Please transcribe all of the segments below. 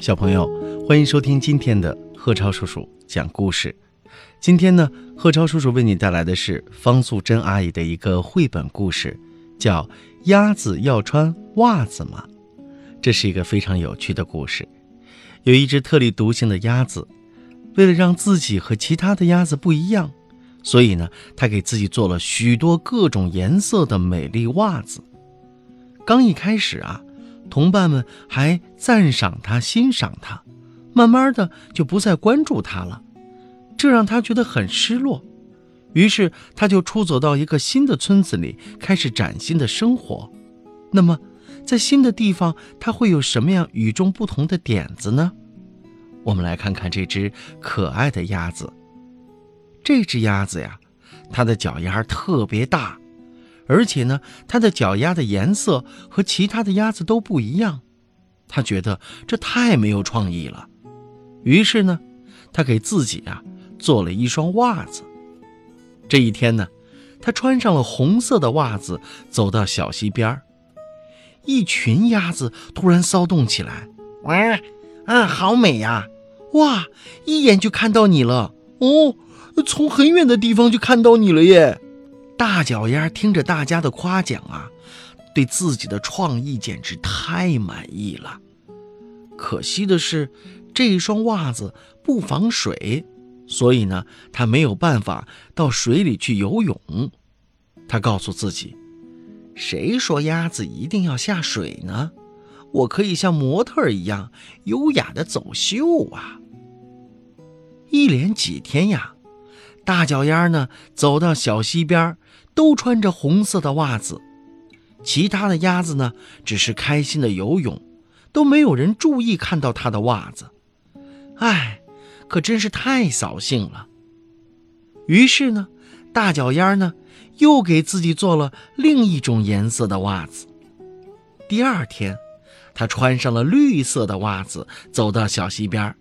小朋友，欢迎收听今天的贺超叔叔讲故事。今天呢，贺超叔叔为你带来的是方素珍阿姨的一个绘本故事，叫《鸭子要穿袜子吗》。这是一个非常有趣的故事。有一只特立独行的鸭子，为了让自己和其他的鸭子不一样，所以呢，它给自己做了许多各种颜色的美丽袜子。刚一开始啊。同伴们还赞赏他、欣赏他，慢慢的就不再关注他了，这让他觉得很失落。于是他就出走到一个新的村子里，开始崭新的生活。那么，在新的地方，他会有什么样与众不同的点子呢？我们来看看这只可爱的鸭子。这只鸭子呀，它的脚丫特别大。而且呢，它的脚丫的颜色和其他的鸭子都不一样，他觉得这太没有创意了。于是呢，他给自己啊做了一双袜子。这一天呢，他穿上了红色的袜子，走到小溪边。一群鸭子突然骚动起来，哇，啊，好美呀！哇，一眼就看到你了哦，从很远的地方就看到你了耶！大脚丫听着大家的夸奖啊，对自己的创意简直太满意了。可惜的是，这一双袜子不防水，所以呢，他没有办法到水里去游泳。他告诉自己：“谁说鸭子一定要下水呢？我可以像模特一样优雅的走秀啊！”一连几天呀。大脚丫呢，走到小溪边，都穿着红色的袜子。其他的鸭子呢，只是开心的游泳，都没有人注意看到他的袜子。唉，可真是太扫兴了。于是呢，大脚丫呢，又给自己做了另一种颜色的袜子。第二天，他穿上了绿色的袜子，走到小溪边，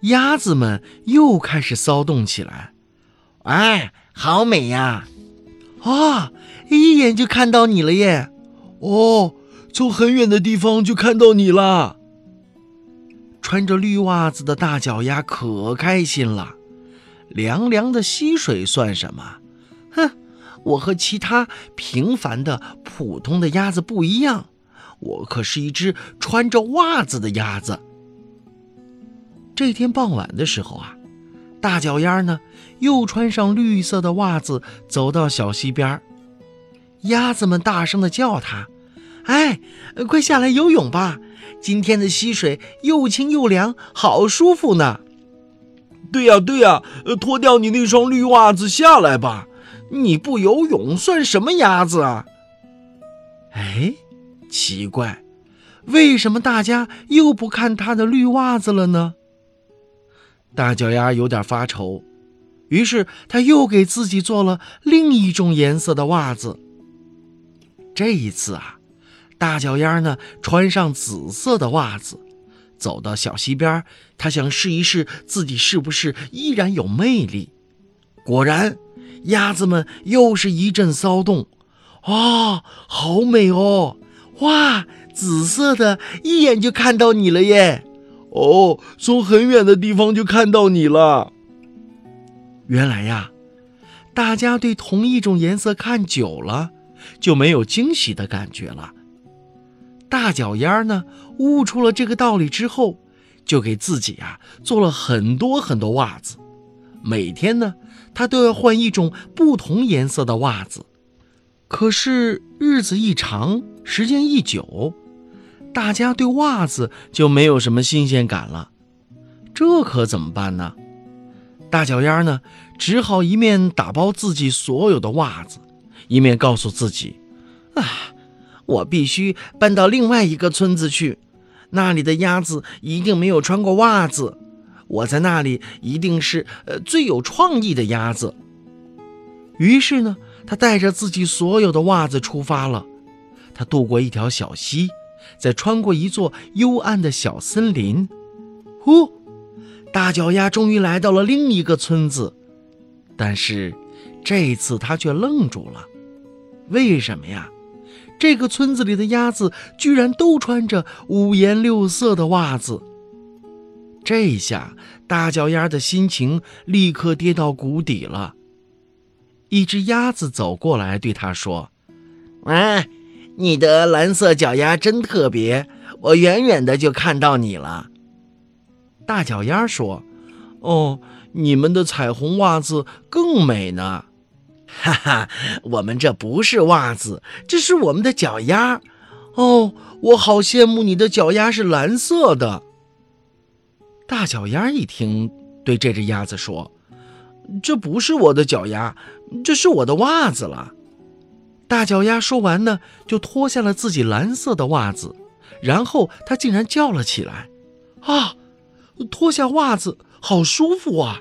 鸭子们又开始骚动起来。哎，好美呀！啊，一眼就看到你了耶！哦，从很远的地方就看到你了。穿着绿袜子的大脚丫可开心了。凉凉的溪水算什么？哼，我和其他平凡的普通的鸭子不一样，我可是一只穿着袜子的鸭子。这天傍晚的时候啊。大脚丫呢，又穿上绿色的袜子，走到小溪边鸭子们大声的叫他：“哎，快下来游泳吧！今天的溪水又清又凉，好舒服呢。”“对呀，对呀，脱掉你那双绿袜子下来吧！你不游泳算什么鸭子啊？”哎，奇怪，为什么大家又不看他的绿袜子了呢？大脚丫有点发愁，于是他又给自己做了另一种颜色的袜子。这一次啊，大脚丫呢穿上紫色的袜子，走到小溪边，他想试一试自己是不是依然有魅力。果然，鸭子们又是一阵骚动。啊，好美哦！哇，紫色的，一眼就看到你了耶！哦，从很远的地方就看到你了。原来呀，大家对同一种颜色看久了，就没有惊喜的感觉了。大脚丫呢，悟出了这个道理之后，就给自己啊做了很多很多袜子。每天呢，他都要换一种不同颜色的袜子。可是日子一长，时间一久。大家对袜子就没有什么新鲜感了，这可怎么办呢？大脚丫呢，只好一面打包自己所有的袜子，一面告诉自己：“啊，我必须搬到另外一个村子去，那里的鸭子一定没有穿过袜子，我在那里一定是呃最有创意的鸭子。”于是呢，他带着自己所有的袜子出发了。他渡过一条小溪。再穿过一座幽暗的小森林，呼，大脚丫终于来到了另一个村子。但是这次他却愣住了，为什么呀？这个村子里的鸭子居然都穿着五颜六色的袜子，这下大脚丫的心情立刻跌到谷底了。一只鸭子走过来对他说：“哎，你的蓝色脚丫真特别，我远远的就看到你了。”大脚丫说：“哦，你们的彩虹袜子更美呢。”哈哈，我们这不是袜子，这是我们的脚丫。哦，我好羡慕你的脚丫是蓝色的。大脚丫一听，对这只鸭子说：“这不是我的脚丫，这是我的袜子了。”大脚丫说完呢，就脱下了自己蓝色的袜子，然后他竟然叫了起来：“啊，脱下袜子好舒服啊！”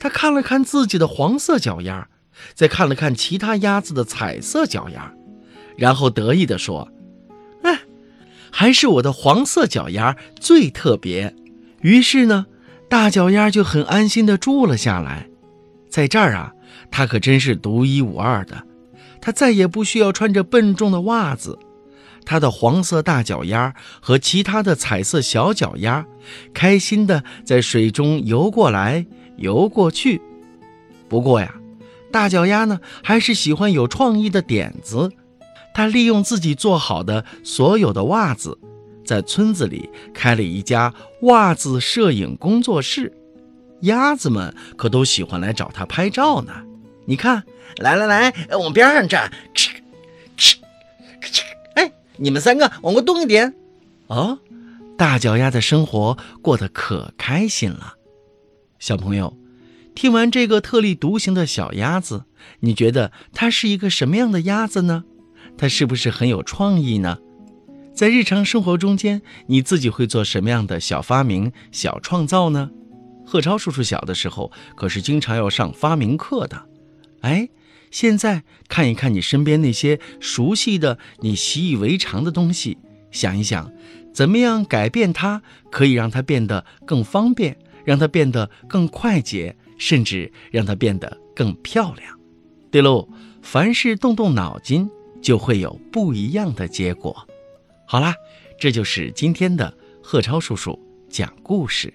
他看了看自己的黄色脚丫，再看了看其他鸭子的彩色脚丫，然后得意地说：“哎，还是我的黄色脚丫最特别。”于是呢，大脚丫就很安心地住了下来。在这儿啊，它可真是独一无二的。他再也不需要穿着笨重的袜子，他的黄色大脚丫和其他的彩色小脚丫，开心地在水中游过来游过去。不过呀，大脚丫呢，还是喜欢有创意的点子。他利用自己做好的所有的袜子。在村子里开了一家袜子摄影工作室，鸭子们可都喜欢来找他拍照呢。你看，来来来，往边上站，吃吃吃！哎，你们三个往过动一点。哦，大脚丫的生活过得可开心了。小朋友，听完这个特立独行的小鸭子，你觉得它是一个什么样的鸭子呢？它是不是很有创意呢？在日常生活中间，你自己会做什么样的小发明、小创造呢？贺超叔叔小的时候可是经常要上发明课的。哎，现在看一看你身边那些熟悉的、你习以为常的东西，想一想，怎么样改变它，可以让它变得更方便，让它变得更快捷，甚至让它变得更漂亮。对喽，凡事动动脑筋，就会有不一样的结果。好啦，这就是今天的贺超叔叔讲故事。